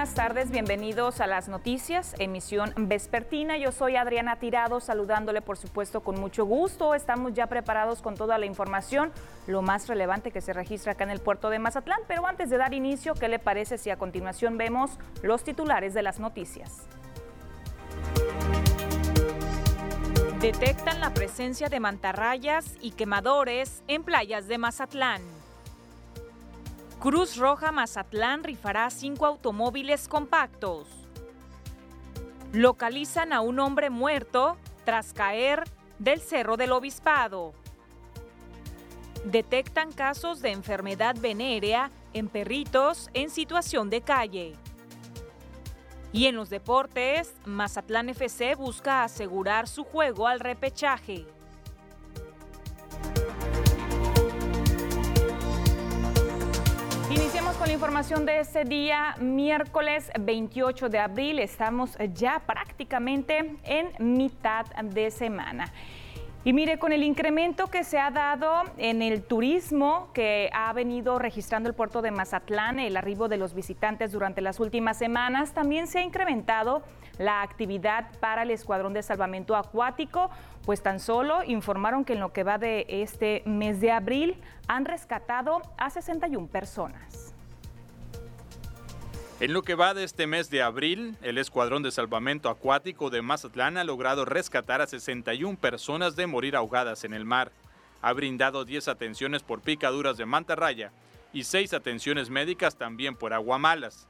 buenas tardes. Bienvenidos a las noticias, emisión vespertina. Yo soy Adriana Tirado, saludándole por supuesto con mucho gusto. Estamos ya preparados con toda la información, lo más relevante que se registra acá en el puerto de Mazatlán. Pero antes de dar inicio, ¿qué le parece si a continuación vemos los titulares de las noticias? Detectan la presencia de mantarrayas y quemadores en playas de Mazatlán. Cruz Roja Mazatlán rifará cinco automóviles compactos. Localizan a un hombre muerto tras caer del Cerro del Obispado. Detectan casos de enfermedad venérea en perritos en situación de calle. Y en los deportes, Mazatlán FC busca asegurar su juego al repechaje. Con la información de este día, miércoles 28 de abril. Estamos ya prácticamente en mitad de semana. Y mire, con el incremento que se ha dado en el turismo que ha venido registrando el puerto de Mazatlán, el arribo de los visitantes durante las últimas semanas, también se ha incrementado la actividad para el Escuadrón de Salvamento Acuático, pues tan solo informaron que en lo que va de este mes de abril han rescatado a 61 personas. En lo que va de este mes de abril, el Escuadrón de Salvamento Acuático de Mazatlán ha logrado rescatar a 61 personas de morir ahogadas en el mar. Ha brindado 10 atenciones por picaduras de mantarraya y 6 atenciones médicas también por aguamalas.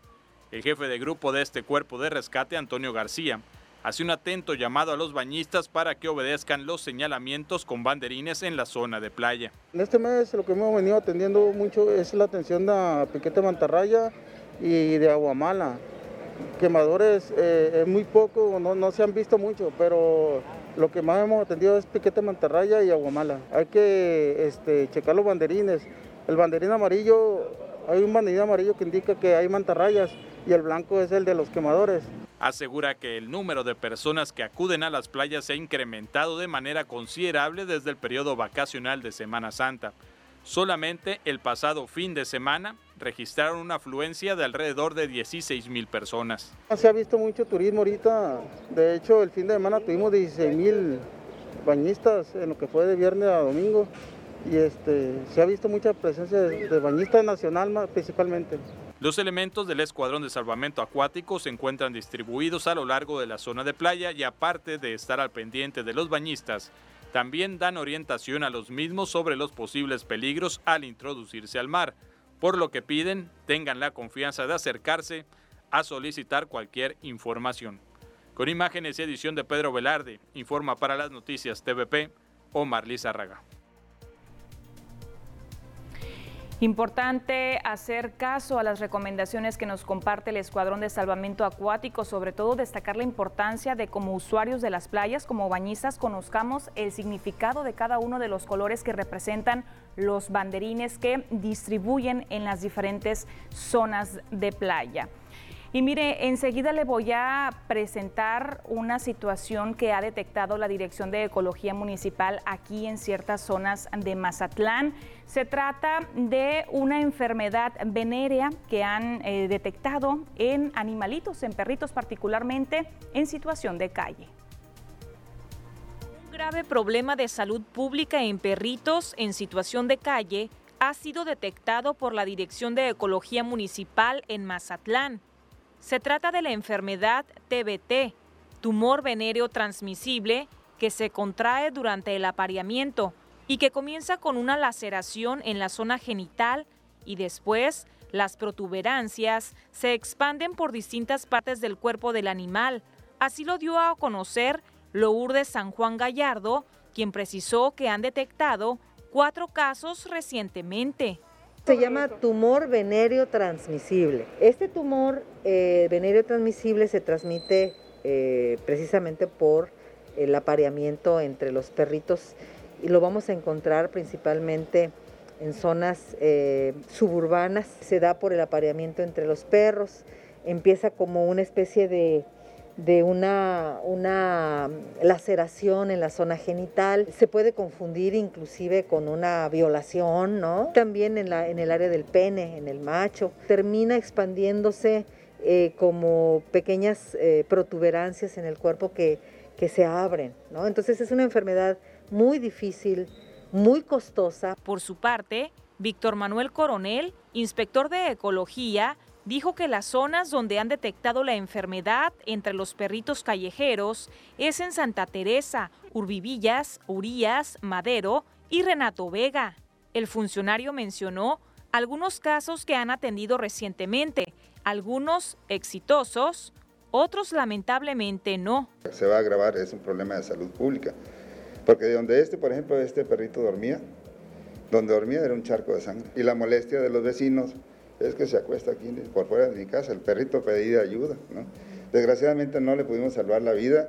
El jefe de grupo de este cuerpo de rescate, Antonio García, hace un atento llamado a los bañistas para que obedezcan los señalamientos con banderines en la zona de playa. En este mes lo que hemos venido atendiendo mucho es la atención de piquete mantarraya y de aguamala. Quemadores eh, es muy poco, no, no se han visto mucho, pero lo que más hemos atendido es piquete mantarraya y aguamala. Hay que este, checar los banderines. El banderín amarillo, hay un banderín amarillo que indica que hay mantarrayas y el blanco es el de los quemadores. Asegura que el número de personas que acuden a las playas se ha incrementado de manera considerable desde el periodo vacacional de Semana Santa. Solamente el pasado fin de semana registraron una afluencia de alrededor de 16 mil personas. Se ha visto mucho turismo ahorita, de hecho el fin de semana tuvimos 16 mil bañistas en lo que fue de viernes a domingo y este, se ha visto mucha presencia de, de bañistas nacional principalmente. Los elementos del Escuadrón de Salvamento Acuático se encuentran distribuidos a lo largo de la zona de playa y aparte de estar al pendiente de los bañistas, también dan orientación a los mismos sobre los posibles peligros al introducirse al mar, por lo que piden tengan la confianza de acercarse a solicitar cualquier información. Con imágenes y edición de Pedro Velarde, informa para las noticias TVP Omar Lizárraga. Importante hacer caso a las recomendaciones que nos comparte el Escuadrón de Salvamento Acuático, sobre todo destacar la importancia de como usuarios de las playas, como bañistas, conozcamos el significado de cada uno de los colores que representan los banderines que distribuyen en las diferentes zonas de playa. Y mire, enseguida le voy a presentar una situación que ha detectado la Dirección de Ecología Municipal aquí en ciertas zonas de Mazatlán. Se trata de una enfermedad venérea que han eh, detectado en animalitos, en perritos particularmente, en situación de calle. Grave problema de salud pública en perritos en situación de calle ha sido detectado por la Dirección de Ecología Municipal en Mazatlán. Se trata de la enfermedad TBT, tumor venéreo transmisible que se contrae durante el apareamiento y que comienza con una laceración en la zona genital y después las protuberancias se expanden por distintas partes del cuerpo del animal. Así lo dio a conocer Lourdes San Juan Gallardo, quien precisó que han detectado cuatro casos recientemente. Se llama tumor venéreo transmisible. Este tumor eh, venéreo transmisible se transmite eh, precisamente por el apareamiento entre los perritos y lo vamos a encontrar principalmente en zonas eh, suburbanas. Se da por el apareamiento entre los perros, empieza como una especie de, de una, una laceración en la zona genital, se puede confundir inclusive con una violación, ¿no? También en, la, en el área del pene, en el macho, termina expandiéndose eh, como pequeñas eh, protuberancias en el cuerpo que, que se abren, ¿no? Entonces es una enfermedad muy difícil, muy costosa. Por su parte, Víctor Manuel Coronel, inspector de Ecología, dijo que las zonas donde han detectado la enfermedad entre los perritos callejeros es en Santa Teresa, Urbivillas, Urías, Madero y Renato Vega. El funcionario mencionó algunos casos que han atendido recientemente, algunos exitosos, otros lamentablemente no. Se va a agravar, es un problema de salud pública, porque de donde este, por ejemplo, este perrito dormía, donde dormía era un charco de sangre. Y la molestia de los vecinos es que se acuesta aquí por fuera de mi casa, el perrito pedía ayuda. ¿no? Desgraciadamente no le pudimos salvar la vida,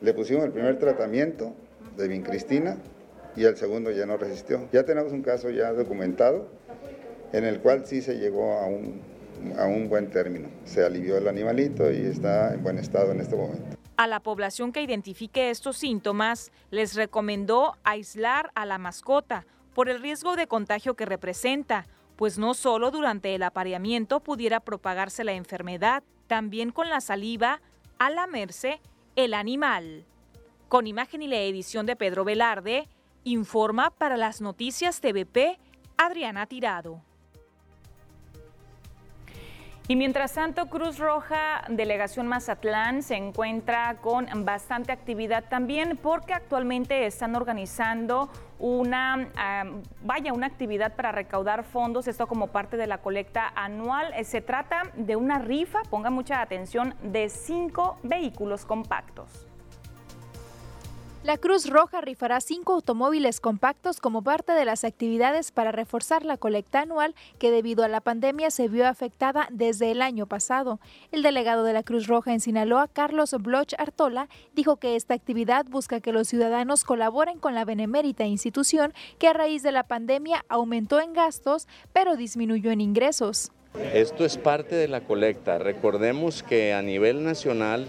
le pusimos el primer tratamiento de vincristina y el segundo ya no resistió. Ya tenemos un caso ya documentado en el cual sí se llegó a un, a un buen término. Se alivió el animalito y está en buen estado en este momento. A la población que identifique estos síntomas, les recomendó aislar a la mascota por el riesgo de contagio que representa, pues no solo durante el apareamiento pudiera propagarse la enfermedad, también con la saliva, al lamerse el animal. Con imagen y la edición de Pedro Velarde, informa para las noticias TVP Adriana Tirado. Y mientras tanto, Cruz Roja, Delegación Mazatlán, se encuentra con bastante actividad también porque actualmente están organizando una, vaya, una actividad para recaudar fondos, esto como parte de la colecta anual. Eh, se trata de una rifa, ponga mucha atención, de cinco vehículos compactos. La Cruz Roja rifará cinco automóviles compactos como parte de las actividades para reforzar la colecta anual que debido a la pandemia se vio afectada desde el año pasado. El delegado de la Cruz Roja en Sinaloa, Carlos Bloch Artola, dijo que esta actividad busca que los ciudadanos colaboren con la benemérita institución que a raíz de la pandemia aumentó en gastos pero disminuyó en ingresos. Esto es parte de la colecta. Recordemos que a nivel nacional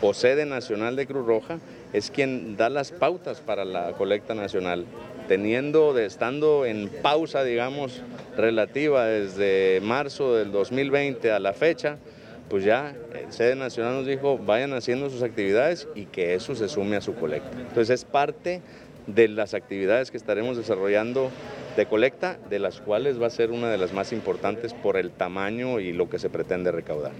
o sede nacional de Cruz Roja, es quien da las pautas para la colecta nacional. Teniendo, estando en pausa, digamos, relativa desde marzo del 2020 a la fecha, pues ya el sede nacional nos dijo vayan haciendo sus actividades y que eso se sume a su colecta. Entonces es parte de las actividades que estaremos desarrollando de colecta, de las cuales va a ser una de las más importantes por el tamaño y lo que se pretende recaudar.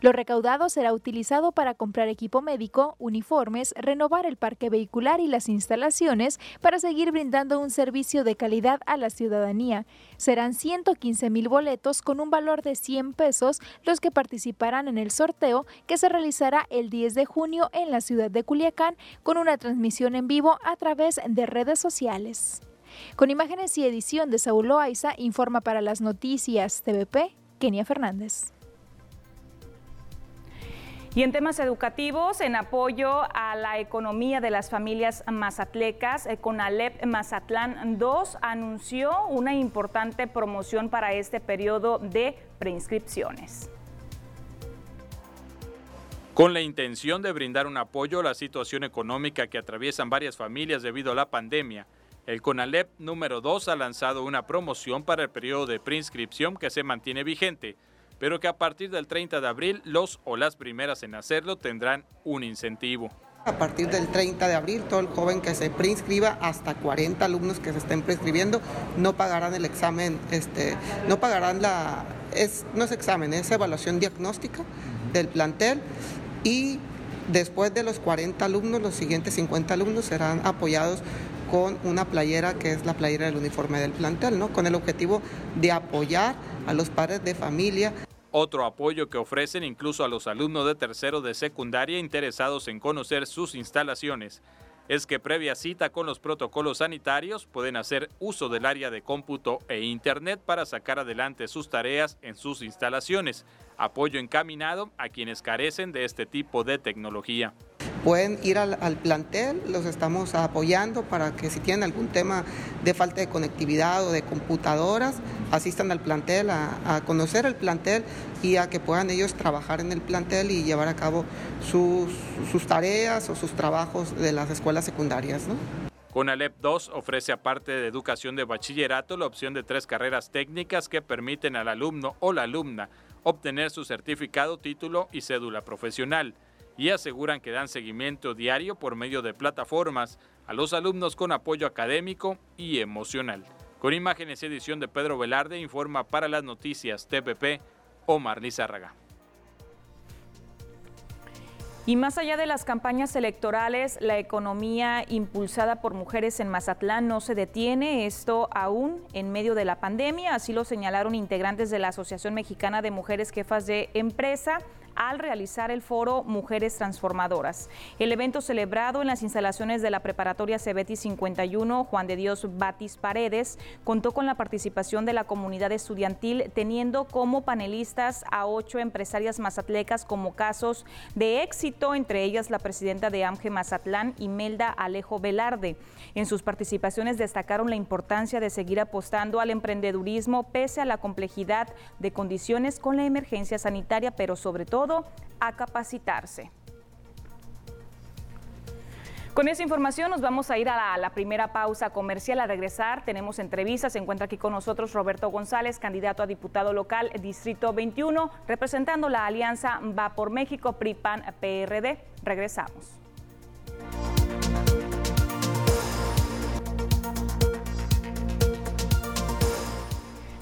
Lo recaudado será utilizado para comprar equipo médico, uniformes, renovar el parque vehicular y las instalaciones para seguir brindando un servicio de calidad a la ciudadanía. Serán 115 mil boletos con un valor de 100 pesos los que participarán en el sorteo que se realizará el 10 de junio en la ciudad de Culiacán con una transmisión en vivo a través de redes sociales. Con imágenes y edición de Saúl Loaiza, informa para las noticias TVP, Kenia Fernández. Y en temas educativos, en apoyo a la economía de las familias mazatlecas, eh, Conalep Mazatlán 2 anunció una importante promoción para este periodo de preinscripciones. Con la intención de brindar un apoyo a la situación económica que atraviesan varias familias debido a la pandemia, el CONALEP número 2 ha lanzado una promoción para el periodo de preinscripción que se mantiene vigente pero que a partir del 30 de abril los o las primeras en hacerlo tendrán un incentivo. A partir del 30 de abril, todo el joven que se preinscriba, hasta 40 alumnos que se estén prescribiendo, no pagarán el examen, este, no pagarán la, es, no es examen, es evaluación diagnóstica del plantel y después de los 40 alumnos, los siguientes 50 alumnos serán apoyados con una playera que es la playera del uniforme del plantel, ¿no? Con el objetivo de apoyar a los padres de familia. Otro apoyo que ofrecen incluso a los alumnos de tercero de secundaria interesados en conocer sus instalaciones es que previa cita con los protocolos sanitarios pueden hacer uso del área de cómputo e Internet para sacar adelante sus tareas en sus instalaciones. Apoyo encaminado a quienes carecen de este tipo de tecnología. Pueden ir al, plantel, los estamos apoyando para que si tienen algún tema de falta de conectividad o de computadoras, asistan al plantel, a, conocer el plantel y a que puedan ellos trabajar en el plantel y llevar a cabo sus, sus tareas o sus trabajos de las escuelas secundarias. ¿no? CONALEP 2 ofrece aparte de educación de bachillerato la opción de tres carreras técnicas que permiten al alumno o la alumna obtener su certificado, título y cédula profesional y aseguran que dan seguimiento diario por medio de plataformas a los alumnos con apoyo académico y emocional. Con imágenes y edición de Pedro Velarde informa para las noticias TPP Omar Lizárraga. Y más allá de las campañas electorales, la economía impulsada por mujeres en Mazatlán no se detiene, esto aún en medio de la pandemia, así lo señalaron integrantes de la Asociación Mexicana de Mujeres Jefas de Empresa al realizar el foro Mujeres Transformadoras. El evento celebrado en las instalaciones de la preparatoria Cebeti 51 Juan de Dios Batis Paredes contó con la participación de la comunidad estudiantil teniendo como panelistas a ocho empresarias mazatlecas como casos de éxito, entre ellas la presidenta de AMGE Mazatlán, Imelda Alejo Velarde. En sus participaciones destacaron la importancia de seguir apostando al emprendedurismo pese a la complejidad de condiciones con la emergencia sanitaria, pero sobre todo a capacitarse. Con esa información nos vamos a ir a la, primera pausa comercial. A regresar tenemos entrevistas. Se encuentra aquí con nosotros Roberto González, candidato a diputado local Distrito 21, representando la alianza Va por México, PRIPAN, PRD. Regresamos.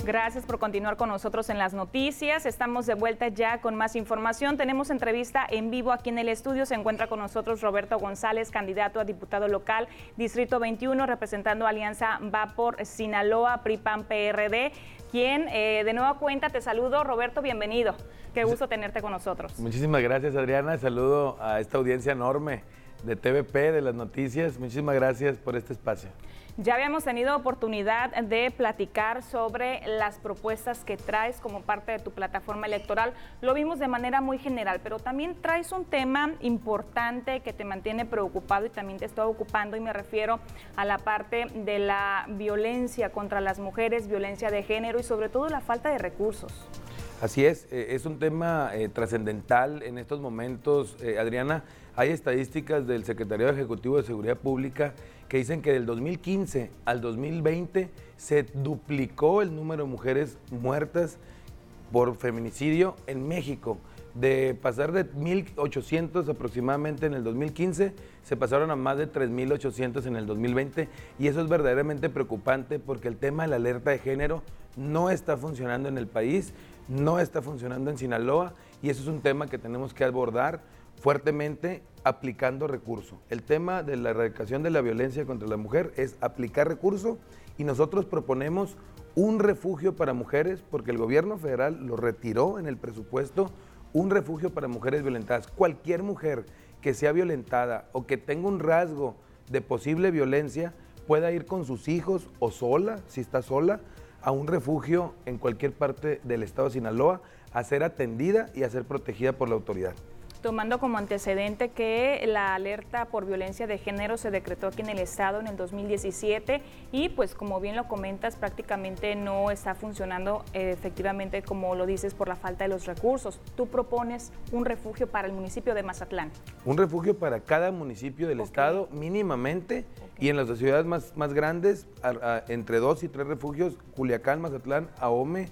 Gracias por continuar con nosotros en las noticias. Estamos de vuelta ya con más información. Tenemos entrevista en vivo aquí en el estudio. Se encuentra con nosotros Roberto González, candidato a diputado local, Distrito 21, representando Alianza Va por Sinaloa, PRIPAN PRD, quien eh, de nueva cuenta te saludo. Roberto, bienvenido. Qué gusto tenerte con nosotros. Muchísimas gracias, Adriana. Saludo a esta audiencia enorme de TVP, de las noticias. Muchísimas gracias por este espacio. Ya habíamos tenido oportunidad de platicar sobre las propuestas que traes como parte de tu plataforma electoral. Lo vimos de manera muy general, pero también traes un tema importante que te mantiene preocupado y también te está ocupando y me refiero a la parte de la violencia contra las mujeres, violencia de género y sobre todo la falta de recursos. Así es, eh, es un tema eh, trascendental en estos momentos, eh, Adriana. Hay estadísticas del Secretario Ejecutivo de Seguridad Pública que dicen que del 2015 al 2020 se duplicó el número de mujeres muertas por feminicidio en México. De pasar de 1.800 aproximadamente en el 2015, se pasaron a más de 3.800 en el 2020 y eso es verdaderamente preocupante porque el tema de la alerta de género no está funcionando en el país, no está funcionando en Sinaloa y eso es un tema que tenemos que abordar fuertemente aplicando recursos. El tema de la erradicación de la violencia contra la mujer es aplicar recursos y nosotros proponemos un refugio para mujeres porque el gobierno federal lo retiró en el presupuesto, un refugio para mujeres violentadas. Cualquier mujer que sea violentada o que tenga un rasgo de posible violencia pueda ir con sus hijos o sola, si está sola, a un refugio en cualquier parte del estado de Sinaloa a ser atendida y a ser protegida por la autoridad tomando como antecedente que la alerta por violencia de género se decretó aquí en el Estado en el 2017 y pues como bien lo comentas prácticamente no está funcionando eh, efectivamente como lo dices por la falta de los recursos. Tú propones un refugio para el municipio de Mazatlán. Un refugio para cada municipio del Estado mínimamente y en las ciudades más, más grandes entre dos y tres refugios, Culiacán, Mazatlán, Ahome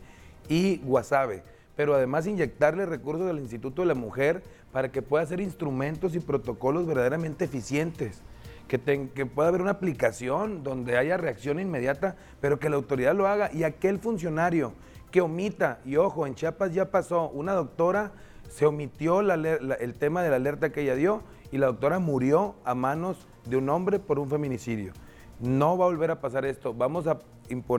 y Guasave pero además inyectarle recursos al Instituto de la Mujer para que pueda hacer instrumentos y protocolos verdaderamente eficientes. Que, que, pueda haber una aplicación donde haya reacción inmediata, pero que la autoridad lo haga. Y aquel funcionario que omita, y ojo, en Chiapas ya pasó, una doctora se omitió el tema de la alerta que ella dio y la doctora murió a manos de un hombre por un feminicidio. No va a volver a pasar esto. Vamos a,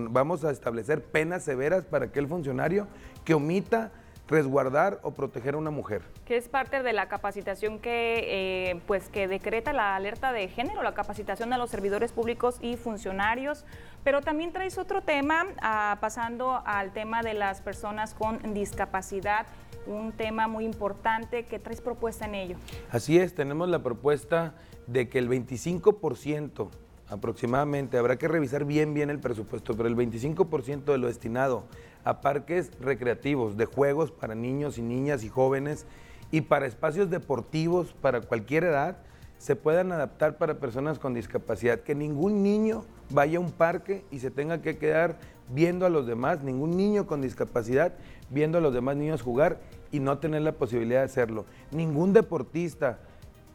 vamos a establecer penas severas para aquel funcionario que omita resguardar o proteger a una mujer. Que es parte de la capacitación que, eh, pues, que decreta la alerta de género, la capacitación a los servidores públicos y funcionarios. Pero también traes otro tema, ah, pasando al tema de las personas con discapacidad, un tema muy importante que traes propuesta en ello. Así es, tenemos la propuesta de que el 25% aproximadamente, habrá que revisar bien bien el presupuesto, pero el 25% de lo destinado a parques recreativos, de juegos para niños y niñas y jóvenes y para espacios deportivos para cualquier edad, se puedan adaptar para personas con discapacidad. Que ningún niño vaya a un parque y se tenga que quedar viendo a los demás, ningún niño con discapacidad viendo a los demás niños jugar y no tener la posibilidad de hacerlo. Ningún deportista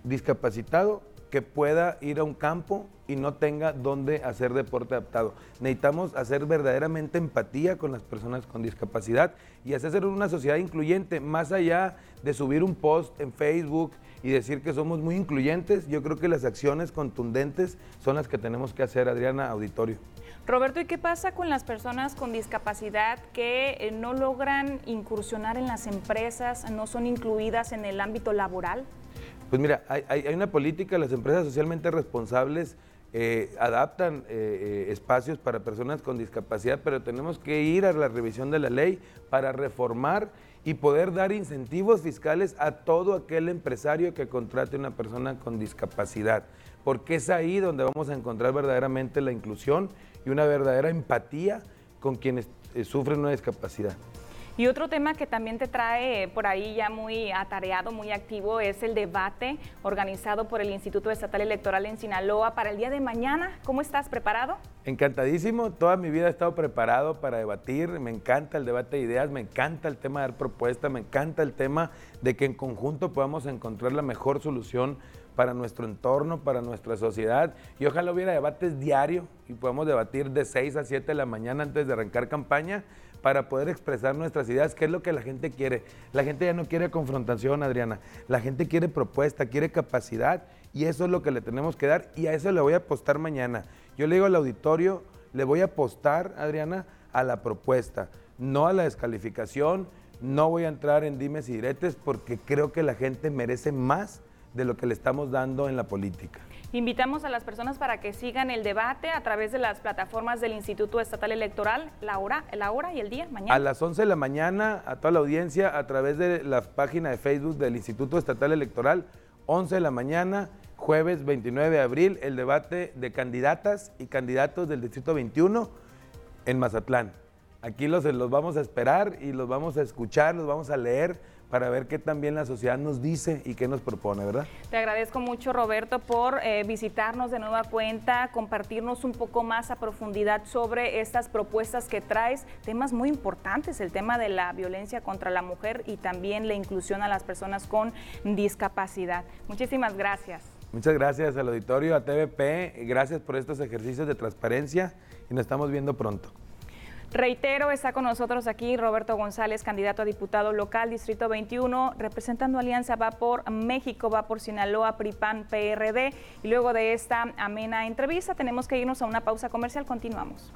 discapacitado que pueda ir a un campo y no tenga dónde hacer deporte adaptado. Necesitamos hacer verdaderamente empatía con las personas con discapacidad y hacer una sociedad incluyente, más allá de subir un post en Facebook y decir que somos muy incluyentes, yo creo que las acciones contundentes son las que tenemos que hacer, Adriana Auditorio. Roberto, ¿y qué pasa con las personas con discapacidad que eh, no logran incursionar en las empresas, no son incluidas en el ámbito laboral? Pues mira, hay, una política, las empresas socialmente responsables eh, adaptan eh, eh, espacios para personas con discapacidad, pero tenemos que ir a la revisión de la ley para reformar y poder dar incentivos fiscales a todo aquel empresario que contrate una persona con discapacidad, porque es ahí donde vamos a encontrar verdaderamente la inclusión y una verdadera empatía con quienes sufren una discapacidad. Y otro tema que también te trae por ahí ya muy atareado, muy activo, es el debate organizado por el Instituto Estatal Electoral en Sinaloa para el día de mañana. ¿Cómo estás? ¿Preparado? Encantadísimo. Toda mi vida he estado preparado para debatir. Me encanta el debate de ideas, me encanta el tema de dar propuestas, me encanta el tema de que en conjunto podamos encontrar la mejor solución para nuestro entorno, para nuestra sociedad. Y ojalá hubiera debates diario y podamos debatir de 6 a 7 de la mañana antes de arrancar campaña para poder expresar nuestras ideas, qué es lo que la gente quiere. La gente ya no quiere confrontación, Adriana. La gente quiere propuesta, quiere capacidad y eso es lo que le tenemos que dar y a eso le voy a apostar mañana. Yo le digo al auditorio, le voy a apostar, Adriana, a la propuesta, no a la descalificación, no voy a entrar en dimes y diretes porque creo que la gente merece más de lo que le estamos dando en la política. Invitamos a las personas para que sigan el debate a través de las plataformas del Instituto Estatal Electoral, la hora, la hora y el día, mañana. A las 11 de la mañana, a toda la audiencia, a través de la página de Facebook del Instituto Estatal Electoral, 11 de la mañana, jueves 29 de abril, el debate de candidatas y candidatos del Distrito 21 en Mazatlán. Aquí los, los vamos a esperar y los vamos a escuchar, los vamos a leer para ver qué también la sociedad nos dice y qué nos propone, ¿verdad? Te agradezco mucho, Roberto, por eh, visitarnos de nueva cuenta, compartirnos un poco más a profundidad sobre estas propuestas que traes, temas muy importantes, el tema de la violencia contra la mujer y también la inclusión a las personas con discapacidad. Muchísimas gracias. Muchas gracias al auditorio, a TVP, gracias por estos ejercicios de transparencia y nos estamos viendo pronto. Reitero, está con nosotros aquí Roberto González, candidato a diputado local, Distrito 21, representando Alianza Va por México, Va por Sinaloa, PRIPAN, PRD. Y luego de esta amena entrevista tenemos que irnos a una pausa comercial. Continuamos.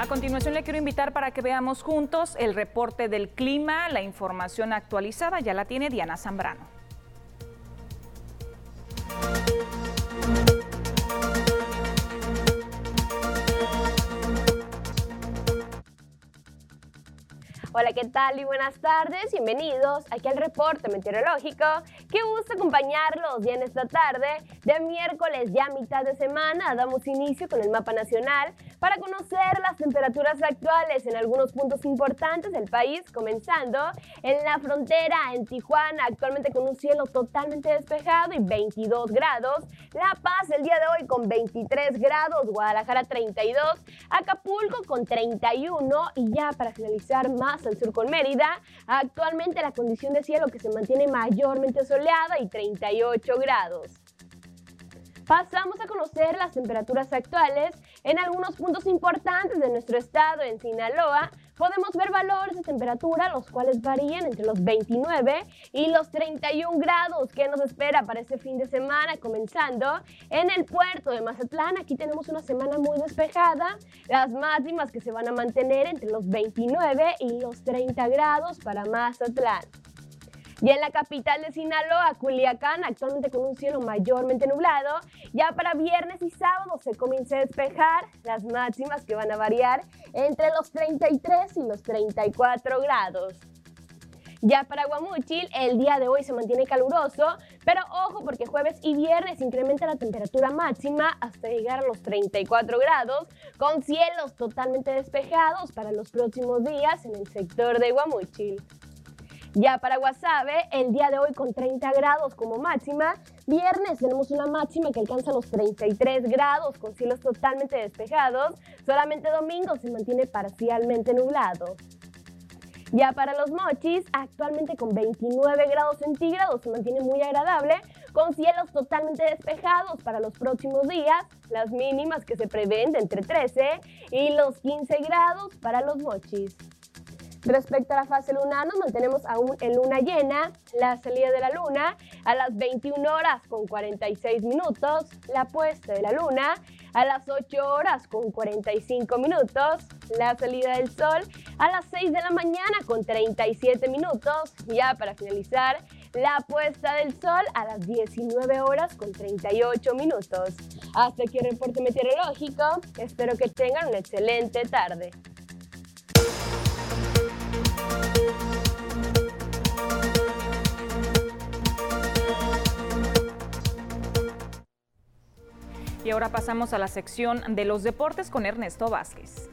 A continuación le quiero invitar para que veamos juntos el reporte del clima, la información actualizada, ya la tiene Diana Zambrano. Hola, ¿qué tal y buenas tardes? Bienvenidos aquí al reporte meteorológico. Qué gusto acompañarlos ya en esta tarde de miércoles, ya mitad de semana. Damos inicio con el mapa nacional para conocer las temperaturas actuales en algunos puntos importantes del país, comenzando en la frontera en Tijuana, actualmente con un cielo totalmente despejado y 22 grados. La Paz el día de hoy con 23 grados, Guadalajara 32, Acapulco con 31 y ya para finalizar más al sur con Mérida. Actualmente la condición de cielo que se mantiene mayormente soleada y 38 grados. Pasamos a conocer las temperaturas actuales en algunos puntos importantes de nuestro estado, en Sinaloa, podemos ver valores de temperatura los cuales varían entre los 29 y los 31 grados. ¿Qué nos espera para este fin de semana? Comenzando en el puerto de Mazatlán, aquí tenemos una semana muy despejada, las máximas que se van a mantener entre los 29 y los 30 grados para Mazatlán. Y en la capital de Sinaloa, Culiacán, actualmente con un cielo mayormente nublado, ya para viernes y sábado se comienza a despejar las máximas que van a variar entre los 33 y los 34 grados. Ya para Guamuchil, el día de hoy se mantiene caluroso, pero ojo porque jueves y viernes incrementa la temperatura máxima hasta llegar a los 34 grados, con cielos totalmente despejados para los próximos días en el sector de Guamuchil. Ya para Guasave, el día de hoy con 30 grados como máxima. Viernes tenemos una máxima que alcanza los 33 grados con cielos totalmente despejados. Solamente domingo se mantiene parcialmente nublado. Ya para los mochis, actualmente con 29 grados centígrados se mantiene muy agradable, con cielos totalmente despejados para los próximos días, las mínimas que se prevén de entre 13 y los 15 grados para los mochis. Respecto a la fase lunar, nos mantenemos aún en luna llena, la salida de la luna a las 21 horas con 46 minutos, la puesta de la luna a las 8 horas con 45 minutos, la salida del sol a las 6 de la mañana con 37 minutos, ya para finalizar, la puesta del sol a las 19 horas con 38 minutos. Hasta aquí el reporte meteorológico, espero que tengan una excelente tarde. Y ahora pasamos a la sección de los deportes con Ernesto Vázquez.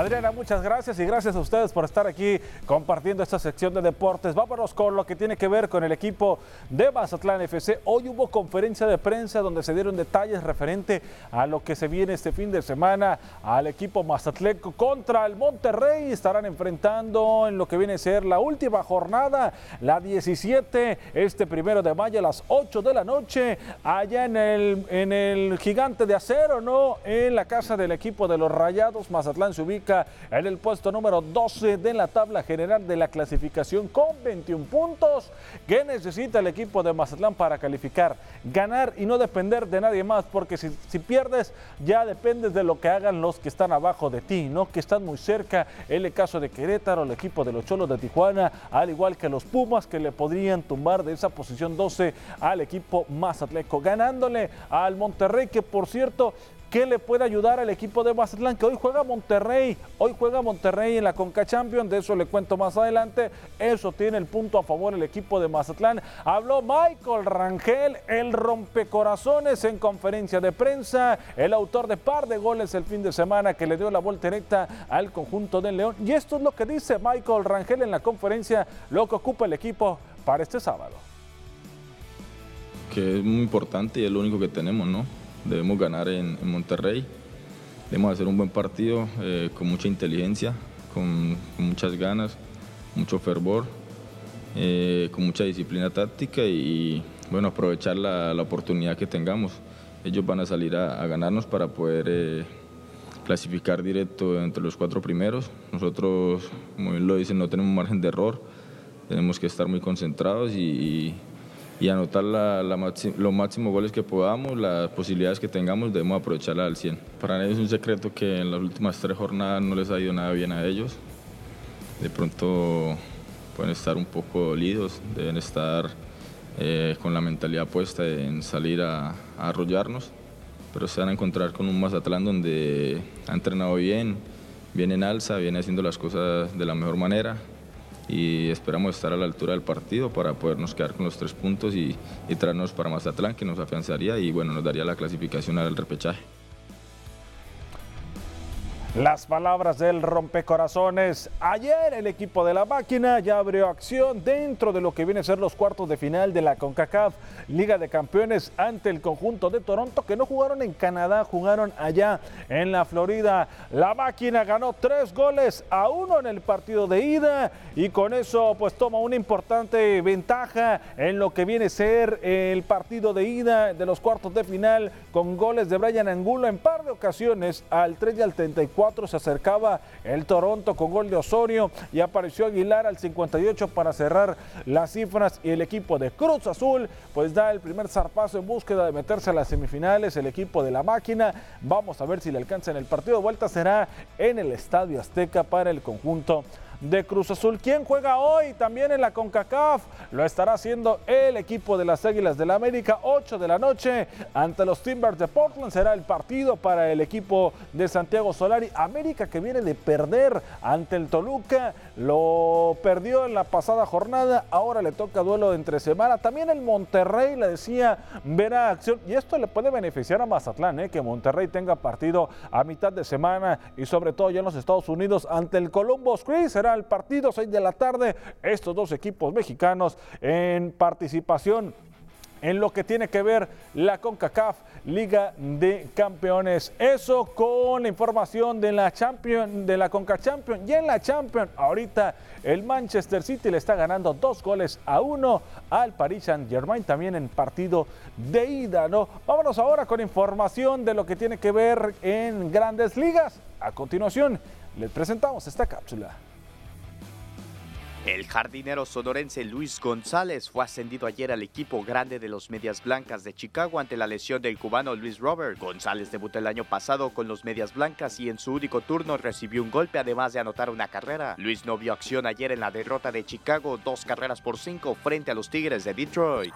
Adriana, muchas gracias y gracias a ustedes por estar aquí compartiendo esta sección de deportes. Vámonos con lo que tiene que ver con el equipo de Mazatlán FC. Hoy hubo conferencia de prensa donde se dieron detalles referente a lo que se viene este fin de semana al equipo mazatleco contra el Monterrey. Estarán enfrentando en lo que viene a ser la última jornada, la 17, este primero de mayo a las 8 de la noche, allá en el, en el gigante de acero, ¿no? En la casa del equipo de los Rayados. Mazatlán se ubica en el puesto número 12 de la tabla general de la clasificación con 21 puntos. ¿Qué necesita el equipo de Mazatlán para calificar? Ganar y no depender de nadie más, porque si, si pierdes ya dependes de lo que hagan los que están abajo de ti, ¿no? Que están muy cerca. El caso de Querétaro, el equipo de los Cholos de Tijuana, al igual que los Pumas que le podrían tumbar de esa posición 12 al equipo Mazatleco, ganándole al Monterrey, que por cierto ¿Qué le puede ayudar al equipo de Mazatlán? Que hoy juega Monterrey. Hoy juega Monterrey en la Conca Champions. De eso le cuento más adelante. Eso tiene el punto a favor el equipo de Mazatlán. Habló Michael Rangel, el rompecorazones en conferencia de prensa. El autor de par de goles el fin de semana que le dio la vuelta directa al conjunto del León. Y esto es lo que dice Michael Rangel en la conferencia, lo que ocupa el equipo para este sábado. Que es muy importante y es lo único que tenemos, ¿no? Debemos ganar en, Monterrey, debemos hacer un buen partido eh, con mucha inteligencia, con, muchas ganas, mucho fervor, eh, con mucha disciplina táctica y, bueno, aprovechar la, oportunidad que tengamos. Ellos van a salir a, ganarnos para poder eh, clasificar directo entre los cuatro primeros. Nosotros, como bien lo dicen, no tenemos margen de error, tenemos que estar muy concentrados y anotar la, los máximos goles que podamos, las posibilidades que tengamos, debemos aprovecharla al 100. Para ellos es un secreto que en las últimas tres jornadas no les ha ido nada bien a ellos. De pronto pueden estar un poco dolidos, deben estar eh, con la mentalidad puesta en salir a arrollarnos, pero se van a encontrar con un Mazatlán donde ha entrenado bien, viene en alza, viene haciendo las cosas de la mejor manera y esperamos estar a la altura del partido para podernos quedar con los tres puntos y, y traernos para Mazatlán, que nos afianzaría y bueno, nos daría la clasificación al repechaje. Las palabras del rompecorazones. Ayer el equipo de la máquina ya abrió acción dentro de lo que viene a ser los cuartos de final de la CONCACAF Liga de Campeones ante el conjunto de Toronto que no jugaron en Canadá, jugaron allá en la Florida. La máquina ganó tres goles a uno en el partido de ida y con eso pues toma una importante ventaja en lo que viene a ser el partido de ida de los cuartos de final con goles de Brian Angulo en par de ocasiones al 3 y al 34 se acercaba el Toronto con gol de Osorio y apareció Aguilar al 58 para cerrar las cifras. Y el equipo de Cruz Azul pues da el primer zarpazo en búsqueda de meterse a las semifinales, el equipo de la máquina, vamos a ver si le alcanza en el partido. De vuelta, será en el Estadio Azteca para el conjunto de Cruz Azul. ¿Quién juega hoy también en la CONCACAF? Lo estará haciendo el equipo de las Águilas del la América, 8 de la noche ante los Timbers de Portland. Será el partido para el equipo de Santiago Solari. América que viene de perder ante el Toluca, lo perdió en la pasada jornada, ahora le toca duelo entre semana. También el Monterrey, le decía, verá acción y esto le puede beneficiar a Mazatlán, ¿eh? que Monterrey tenga partido a mitad de semana y sobre todo ya en los Estados Unidos ante el Columbus Crew. Será el partido, 6 de la tarde, estos dos equipos mexicanos en participación en lo que tiene que ver la CONCACAF Liga de Campeones. Eso con la información de la Champion, de la CONCA Champion y en la Champion. Ahorita el Manchester City le está ganando dos goles a uno al Paris Saint Germain también en partido de ida, ¿no? Vámonos ahora con información de lo que tiene que ver en Grandes Ligas. A continuación les presentamos esta cápsula. El jardinero sonorense Luis González fue ascendido ayer al equipo grande de los Medias Blancas de Chicago ante la lesión del cubano Luis Robert. González debutó el año pasado con los Medias Blancas y en su único turno recibió un golpe además de anotar una carrera. Luis no vio acción ayer en la derrota de Chicago, dos carreras por cinco frente a los Tigres de Detroit.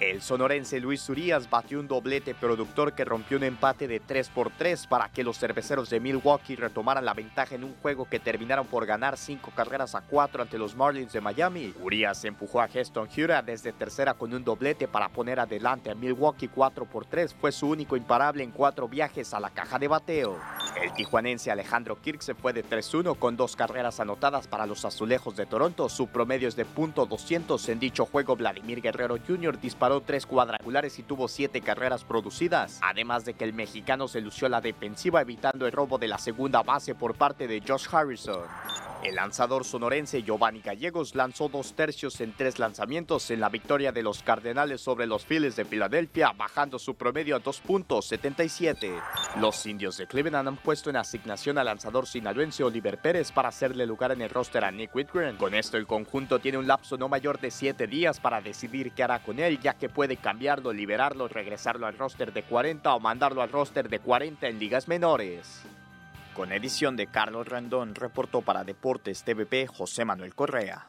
El sonorense Luis Urias batió un doblete productor que rompió un empate de 3 por 3 para que los cerveceros de Milwaukee retomaran la ventaja en un juego que terminaron por ganar 5 carreras a 4 ante los Marlins de Miami. Urias empujó a Heston Hura desde tercera con un doblete para poner adelante a Milwaukee 4 por 3. Fue su único imparable en cuatro viajes a la caja de bateo. El tijuanense Alejandro Kirk se fue de 3-1 con dos carreras anotadas para los azulejos de Toronto. Su promedio es de punto .200 en dicho juego. Vladimir Guerrero Jr. disparó tres cuadrangulares y tuvo siete carreras producidas, además de que el mexicano se lució la defensiva evitando el robo de la segunda base por parte de Josh Harrison. El lanzador sonorense Giovanni Gallegos lanzó dos tercios en tres lanzamientos en la victoria de los Cardenales sobre los Phillies de Filadelfia, bajando su promedio a 2.77. Los indios de Cleveland han puesto en asignación al lanzador sinaloense Oliver Pérez para hacerle lugar en el roster a Nick Whitgren. Con esto, el conjunto tiene un lapso no mayor de siete días para decidir qué hará con él, ya que puede cambiarlo, liberarlo, regresarlo al roster de 40 o mandarlo al roster de 40 en ligas menores. Con edición de Carlos Rendón, reportó para Deportes TVP José Manuel Correa.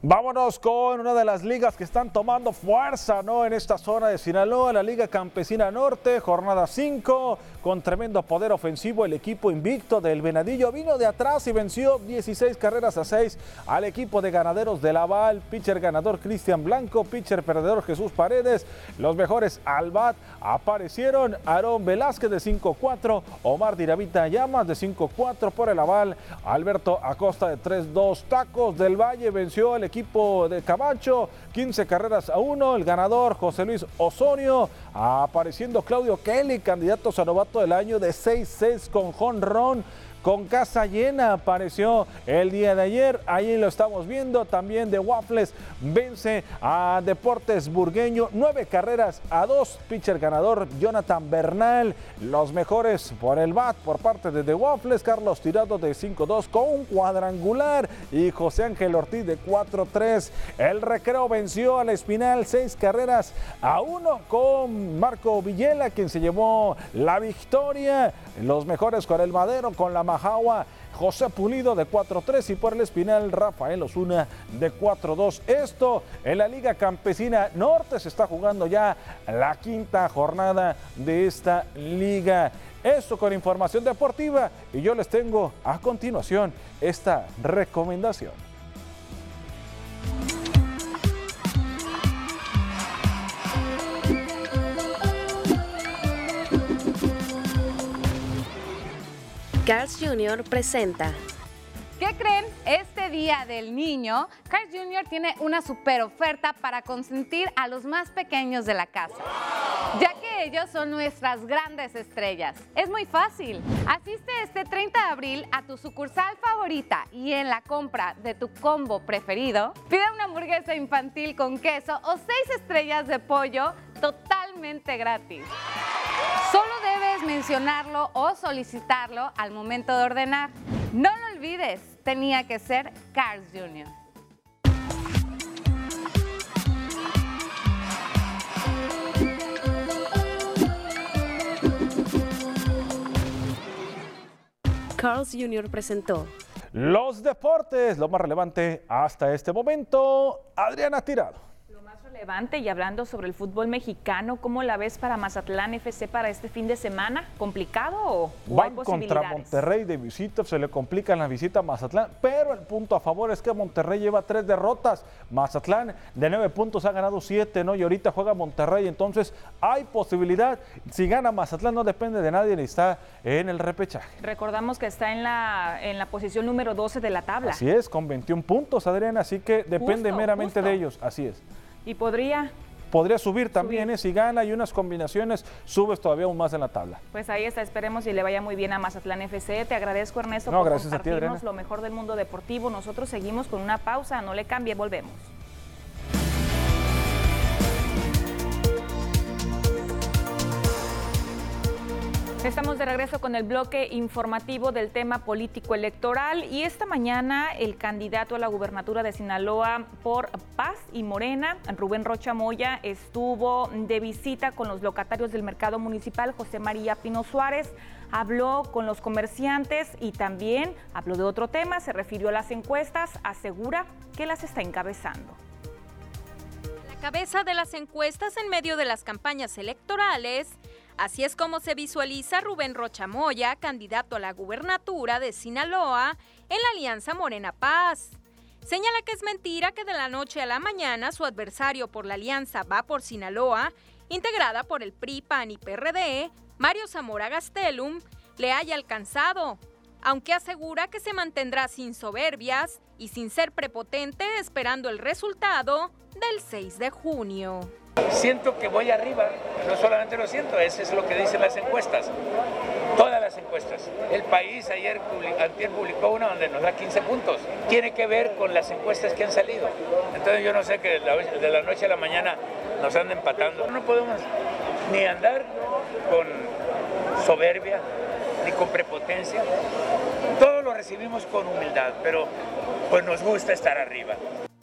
Vámonos con una de las ligas que están tomando fuerza ¿no? en esta zona de Sinaloa, la Liga Campesina Norte, jornada 5, con tremendo poder ofensivo. El equipo invicto del Venadillo vino de atrás y venció 16 carreras a 6 al equipo de ganaderos de Laval. Pitcher ganador Cristian Blanco, pitcher perdedor Jesús Paredes. Los mejores al bat aparecieron Aarón Velázquez de 5-4, Omar Diravita Llamas de 5-4 por el Aval, Alberto Acosta de 3-2, Tacos del Valle venció el equipo de Camacho, 15 carreras a 1, el ganador José Luis Osorio, apareciendo Claudio Kelly, candidato a novato del año de 6-6 con jonrón con casa llena apareció el día de ayer. Ahí lo estamos viendo. También de Waffles vence a Deportes Burgueño. Nueve carreras a dos. Pitcher ganador Jonathan Bernal. Los mejores por el BAT por parte de The Waffles. Carlos Tirado de 5-2 con un cuadrangular. Y José Ángel Ortiz de 4-3. El recreo venció al Espinal. Seis carreras a uno con Marco Villela, quien se llevó la victoria. Los mejores con el Madero, con la José Pulido de 4-3 y por el Espinal Rafael Osuna de 4-2. Esto en la Liga Campesina Norte se está jugando ya la quinta jornada de esta liga. Esto con información deportiva y yo les tengo a continuación esta recomendación. Carl's Jr. presenta. ¿Qué creen? Este día del niño, Carl's Jr. tiene una super oferta para consentir a los más pequeños de la casa, ya que ellos son nuestras grandes estrellas. Es muy fácil. Asiste este 30 de abril a tu sucursal favorita y en la compra de tu combo preferido, pide una hamburguesa infantil con queso o seis estrellas de pollo totalmente gratis. Solo debes mencionarlo o solicitarlo al momento de ordenar. No lo olvides, tenía que ser Cars Jr. Carl's Jr. presentó. Los deportes, lo más relevante hasta este momento. Adriana Tirado. Relevante y hablando sobre el fútbol mexicano, ¿cómo la ves para Mazatlán FC para este fin de semana? ¿Complicado o, posibilidades? contra Monterrey de visita, se le complican la visita a Mazatlán, pero el punto a favor es que Monterrey lleva tres derrotas. Mazatlán de nueve puntos ha ganado siete, ¿no? Y ahorita juega Monterrey, entonces hay posibilidad. Si gana Mazatlán no depende de nadie ni está en el repechaje. Recordamos que está en la, en la posición número 12 de la tabla. Así es, con 21 puntos, Adriana, así que depende Justo, meramente justo. de ellos, así es. Y podría, Podría subir también, ¿eh? si gana y unas combinaciones, subes todavía aún más en la tabla. pues ahí está, esperemos y le vaya muy bien a Mazatlán FC. Te agradezco Ernesto No, por gracias a ti, compartirnos lo mejor del mundo deportivo. Nosotros seguimos con una pausa, no le cambie, volvemos. Estamos de regreso con el bloque informativo del tema político electoral y esta mañana el candidato a la gubernatura de Sinaloa por Paz y Morena, Rubén Rocha Moya, estuvo de visita con los locatarios del mercado municipal José María Pino Suárez, habló con los comerciantes y también habló de otro tema, se refirió a las encuestas, asegura que las está encabezando. la cabeza de las encuestas en medio de las campañas electorales. Así es como se visualiza Rubén Rochamoya, candidato a la gubernatura de Sinaloa en la Alianza Morena Paz. Señala que es mentira que de la noche a la mañana su adversario por la alianza Va por Sinaloa, integrada por el PRI, PAN y PRD, Mario Zamora Gastelum, le haya alcanzado, aunque asegura que se mantendrá sin soberbias y sin ser prepotente esperando el resultado del 6 de junio. Siento que voy arriba, no solamente lo siento, eso es lo que dicen las encuestas, todas las encuestas. El país ayer antier publicó una donde nos da 15 puntos. Tiene que ver con las encuestas que han salido. Entonces yo no sé que de la, noche a la mañana nos anda empatando. No podemos ni andar con soberbia, ni con prepotencia. Todo lo recibimos con humildad, pero pues nos gusta estar arriba.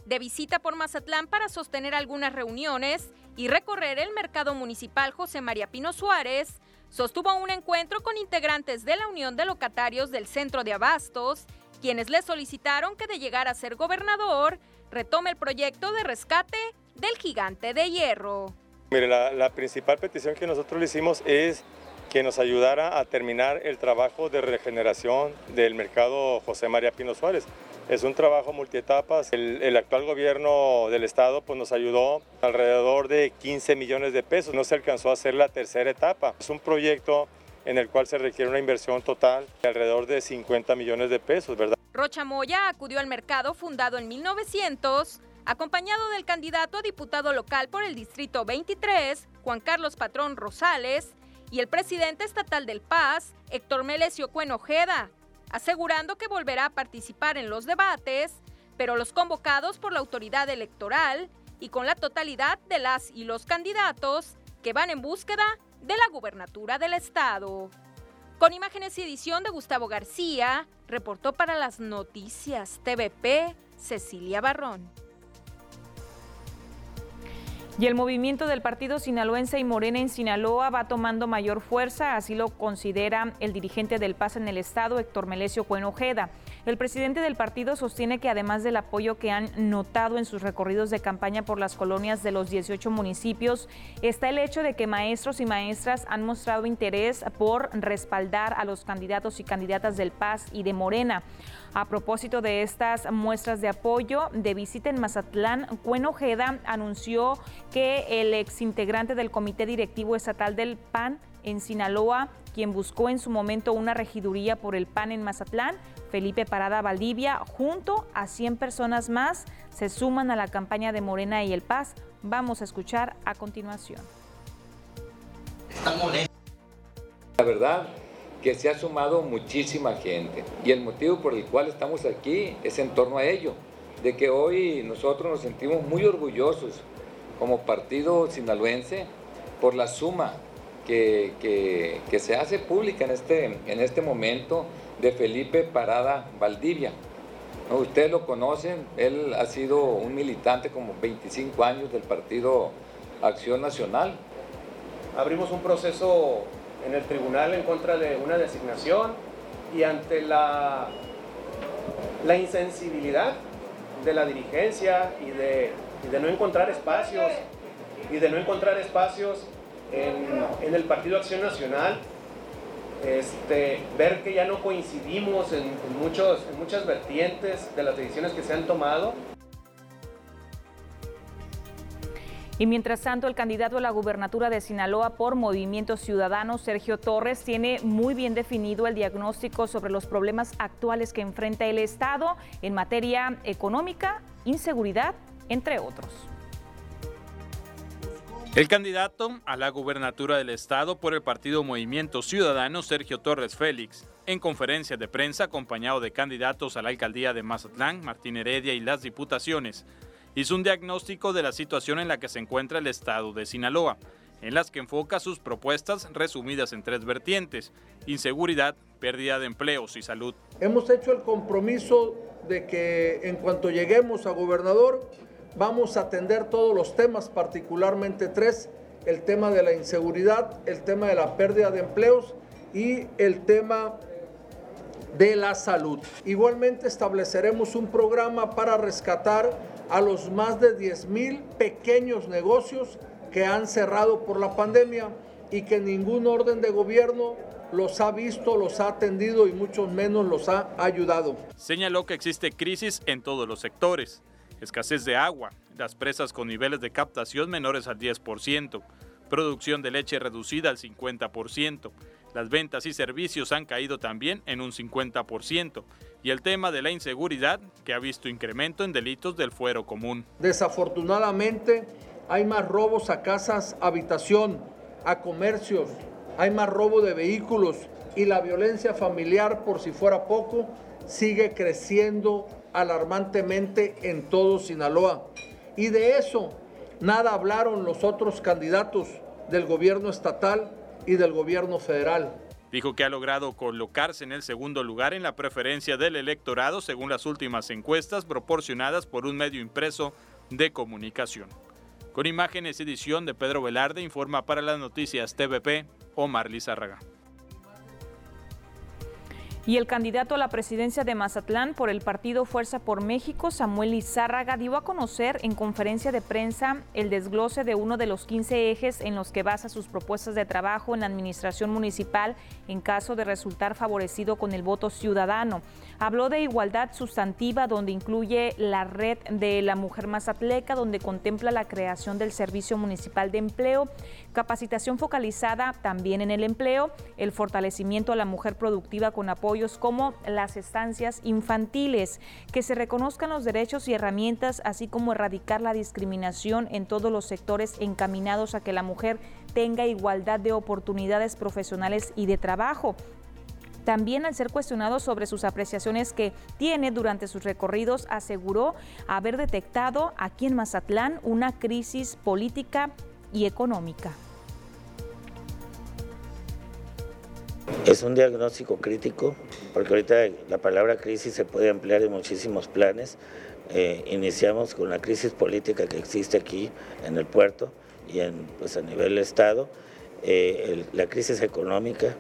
de visita por Mazatlán para sostener algunas reuniones y recorrer el mercado municipal José María Pino Suárez, sostuvo un encuentro con integrantes de la Unión de Locatarios del Centro de Abastos, quienes le solicitaron que de llegar a ser gobernador, retome el proyecto de rescate del gigante de hierro. Mire, la, la principal petición que nosotros le hicimos es que nos ayudara a terminar el trabajo de regeneración del mercado José María Pino Suárez. Es un trabajo multietapas. El, el actual gobierno del estado pues, nos ayudó alrededor de 15 millones de pesos. No se alcanzó a hacer la tercera etapa. Es un proyecto en el cual se requiere una inversión total de alrededor de 50 millones de pesos, ¿verdad? Rocha Moya acudió al mercado fundado en 1900, acompañado del candidato a diputado local por el Distrito 23, Juan Carlos Patrón Rosales, y el presidente estatal del Paz, Héctor Melesio Cuenojeda, asegurando que volverá a participar en los debates, pero los convocados por la autoridad electoral y con la totalidad de las y los candidatos que van en búsqueda de la gubernatura del estado. Con imágenes y edición de Gustavo García, reportó para las noticias TVP Cecilia Barrón. Y el movimiento del partido sinaloense y Morena en Sinaloa va tomando mayor fuerza, así lo considera el dirigente del PAS en el estado, Héctor Melesio Cuenojeda. El presidente del partido sostiene que además del apoyo que han notado en sus recorridos de campaña por las colonias de los 18 municipios, está el hecho de que maestros y maestras han mostrado interés por respaldar a los candidatos y candidatas del PAS y de Morena. A propósito de estas muestras de apoyo, de visita en Mazatlán, Cuenojeda anunció que el exintegrante del Comité Directivo Estatal del PAN, en Sinaloa, quien buscó en su momento una regiduría por el PAN en Mazatlán, Felipe Parada Valdivia, junto a 100 personas más, se suman a la campaña de Morena y El Paz. Vamos a escuchar a continuación. La verdad que se ha sumado muchísima gente y el motivo por el cual estamos aquí es en torno a ello, de que hoy nosotros nos sentimos muy orgullosos como partido sinaloense por la suma que, se hace pública en este, en este momento de Felipe Parada Valdivia. Ustedes lo conocen, él ha sido un militante como 25 años del partido Acción Nacional. Abrimos un proceso en el tribunal en contra de una designación y ante la, la insensibilidad de la dirigencia y de, y de no encontrar espacios y de no encontrar espacios en, el Partido Acción Nacional, este, ver que ya no coincidimos en, muchos, en muchas vertientes de las decisiones que se han tomado. Y mientras tanto, el candidato a la gubernatura de Sinaloa por Movimiento Ciudadano, Sergio Torres, tiene muy bien definido el diagnóstico sobre los problemas actuales que enfrenta el Estado en materia económica, inseguridad, entre otros. El candidato a la gubernatura del estado por el partido Movimiento Ciudadano, Sergio Torres Félix, en conferencia de prensa acompañado de candidatos a la alcaldía de Mazatlán, Martín Heredia y las diputaciones, hizo un diagnóstico de la situación en la que se encuentra el estado de Sinaloa, en las que enfoca sus propuestas resumidas en tres vertientes, inseguridad, pérdida de empleos y salud. Hemos hecho el compromiso de que en cuanto lleguemos a gobernador, Vamos a atender todos los temas, particularmente tres, el tema de la inseguridad, el tema de la pérdida de empleos y el tema de la salud. Igualmente estableceremos un programa para rescatar a los más de 10 mil pequeños negocios que han cerrado por la pandemia y que ningún orden de gobierno los ha visto, los ha atendido y mucho menos los ha ayudado. Señaló que existe crisis en todos los sectores escasez de agua, las presas con niveles de captación menores al 10%, producción de leche reducida al 50%, las ventas y servicios han caído también en un 50%, y el tema de la inseguridad, que ha visto incremento en delitos del fuero común. Desafortunadamente, hay más robos a casas, habitación, a comercios, hay más robo de vehículos y la violencia familiar, por si fuera poco, sigue creciendo alarmantemente en todo Sinaloa. Y de eso nada hablaron los otros candidatos del gobierno estatal y del gobierno federal. Dijo que ha logrado colocarse en el segundo lugar en la preferencia del electorado según las últimas encuestas proporcionadas por un medio impreso de comunicación. Con imágenes edición de Pedro Velarde informa para las noticias TVP Omar Lizárraga. Y el candidato a la presidencia de Mazatlán por el partido Fuerza por México, Samuel Lizárraga, dio a conocer en conferencia de prensa el desglose de uno de los 15 ejes en los que basa sus propuestas de trabajo en la administración municipal en caso de resultar favorecido con el voto ciudadano. Habló de igualdad sustantiva, donde incluye la red de la mujer mazatleca, donde contempla la creación del Servicio Municipal de Empleo, capacitación focalizada también en el empleo, el fortalecimiento a la mujer productiva con como las estancias infantiles, que se reconozcan los derechos y herramientas, así como erradicar la discriminación en todos los sectores encaminados a que la mujer tenga igualdad de oportunidades profesionales y de trabajo. También al ser cuestionado sobre sus apreciaciones que tiene durante sus recorridos, aseguró haber detectado aquí en Mazatlán una crisis política y económica. Es un diagnóstico crítico, porque ahorita la palabra crisis se puede emplear en muchísimos planes. Eh, iniciamos con la crisis política que existe aquí en el puerto y en, pues, a nivel Estado, eh, la crisis económica,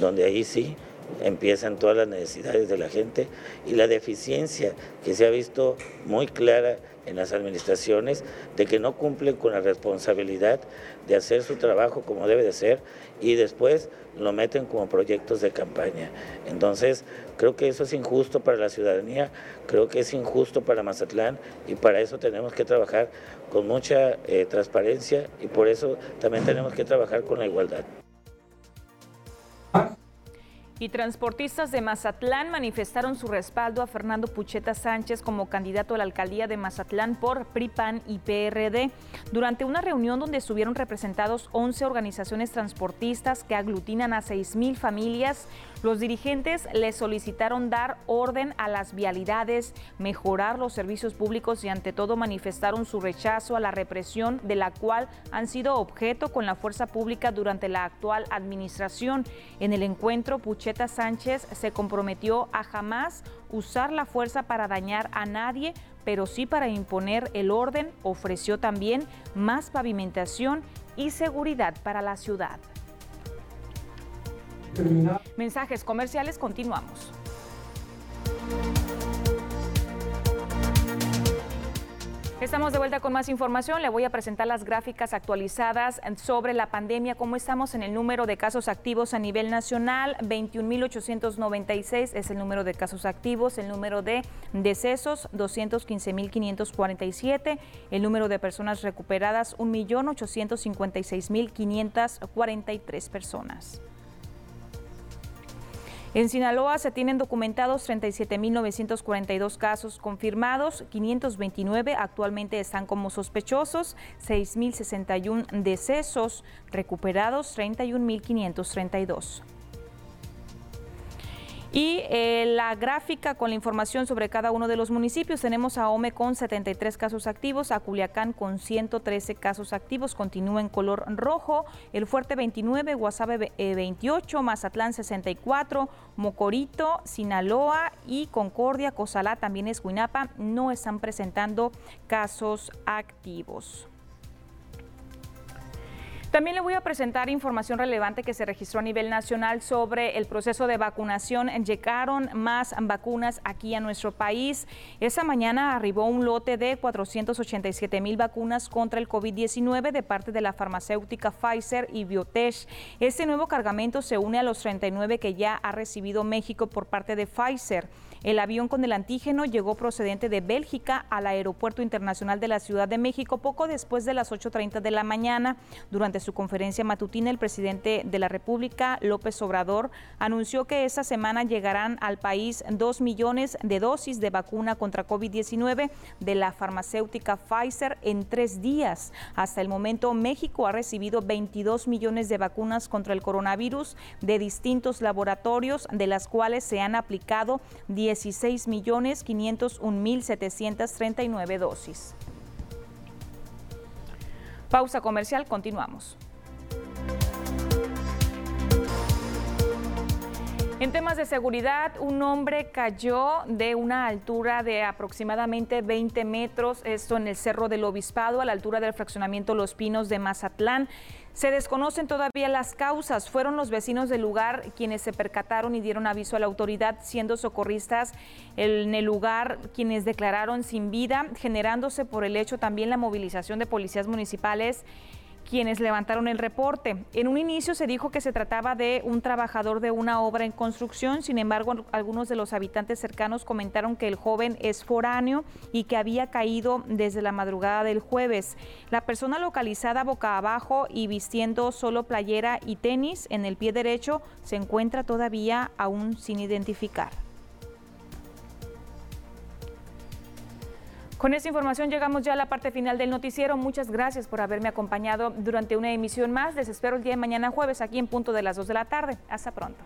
donde ahí sí empiezan todas las necesidades de la gente y la deficiencia que se ha visto muy clara en las administraciones de que no cumplen con la responsabilidad de hacer su trabajo como debe de ser y después lo meten como proyectos de campaña. Entonces, creo que eso es injusto para la ciudadanía, creo que es injusto para Mazatlán y para eso tenemos que trabajar con mucha eh, transparencia y por eso también tenemos que trabajar con la igualdad. Y transportistas de Mazatlán manifestaron su respaldo a Fernando Pucheta Sánchez como candidato a la alcaldía de Mazatlán por PRIPAN y PRD durante una reunión donde estuvieron representados 11 organizaciones transportistas que aglutinan a 6.000 familias. Los dirigentes le solicitaron dar orden a las vialidades, mejorar los servicios públicos y ante todo manifestaron su rechazo a la represión de la cual han sido objeto con la fuerza pública durante la actual administración. En el encuentro, Pucheta Sánchez se comprometió a jamás usar la fuerza para dañar a nadie, pero sí para imponer el orden. Ofreció también más pavimentación y seguridad para la ciudad. Mensajes comerciales, continuamos. Estamos de vuelta con más información. Le voy a presentar las gráficas actualizadas sobre la pandemia, cómo estamos en el número de casos activos a nivel nacional. 21.896 es el número de casos activos, el número de decesos 215.547, el número de personas recuperadas 1.856.543 personas. En Sinaloa se tienen documentados 37.942 casos confirmados, 529 actualmente están como sospechosos, 6.061 decesos recuperados, 31.532. Y eh, la gráfica con la información sobre cada uno de los municipios, tenemos a Ome con 73 casos activos, a Culiacán con 113 casos activos, continúa en color rojo, El Fuerte 29, Guasave 28, Mazatlán 64, Mocorito, Sinaloa y Concordia, Cozalá, también es Huinapa, no están presentando casos activos. También le voy a presentar información relevante que se registró a nivel nacional sobre el proceso de vacunación. Llegaron más vacunas aquí a nuestro país. Esa mañana arribó un lote de 487 mil vacunas contra el COVID-19 de parte de la farmacéutica Pfizer y Biotech. Este nuevo cargamento se une a los 39 que ya ha recibido México por parte de Pfizer. El avión con el antígeno llegó procedente de Bélgica al Aeropuerto Internacional de la Ciudad de México poco después de las 8.30 de la mañana. Durante su conferencia matutina, el presidente de la República, López Obrador, anunció que esta semana llegarán al país 2 millones de dosis de vacuna contra COVID-19 de la farmacéutica Pfizer en tres días. Hasta el momento, México ha recibido 22 millones de vacunas contra el coronavirus de distintos laboratorios, de las cuales se han aplicado 10 16.501.739 dosis. Pausa comercial, continuamos. En temas de seguridad, un hombre cayó de una altura de aproximadamente 20 metros, esto en el Cerro del Obispado, a la altura del fraccionamiento Los Pinos de Mazatlán. Se desconocen todavía las causas. Fueron los vecinos del lugar quienes se percataron y dieron aviso a la autoridad, siendo socorristas en el lugar quienes declararon sin vida, generándose por el hecho también la movilización de policías municipales quienes levantaron el reporte. En un inicio se dijo que se trataba de un trabajador de una obra en construcción, sin embargo algunos de los habitantes cercanos comentaron que el joven es foráneo y que había caído desde la madrugada del jueves. La persona localizada boca abajo y vistiendo solo playera y tenis en el pie derecho se encuentra todavía aún sin identificar. Con esta información llegamos ya a la parte final del noticiero. Muchas gracias por haberme acompañado durante una emisión más. Les espero el día de mañana jueves aquí en punto de las 2 de la tarde. Hasta pronto.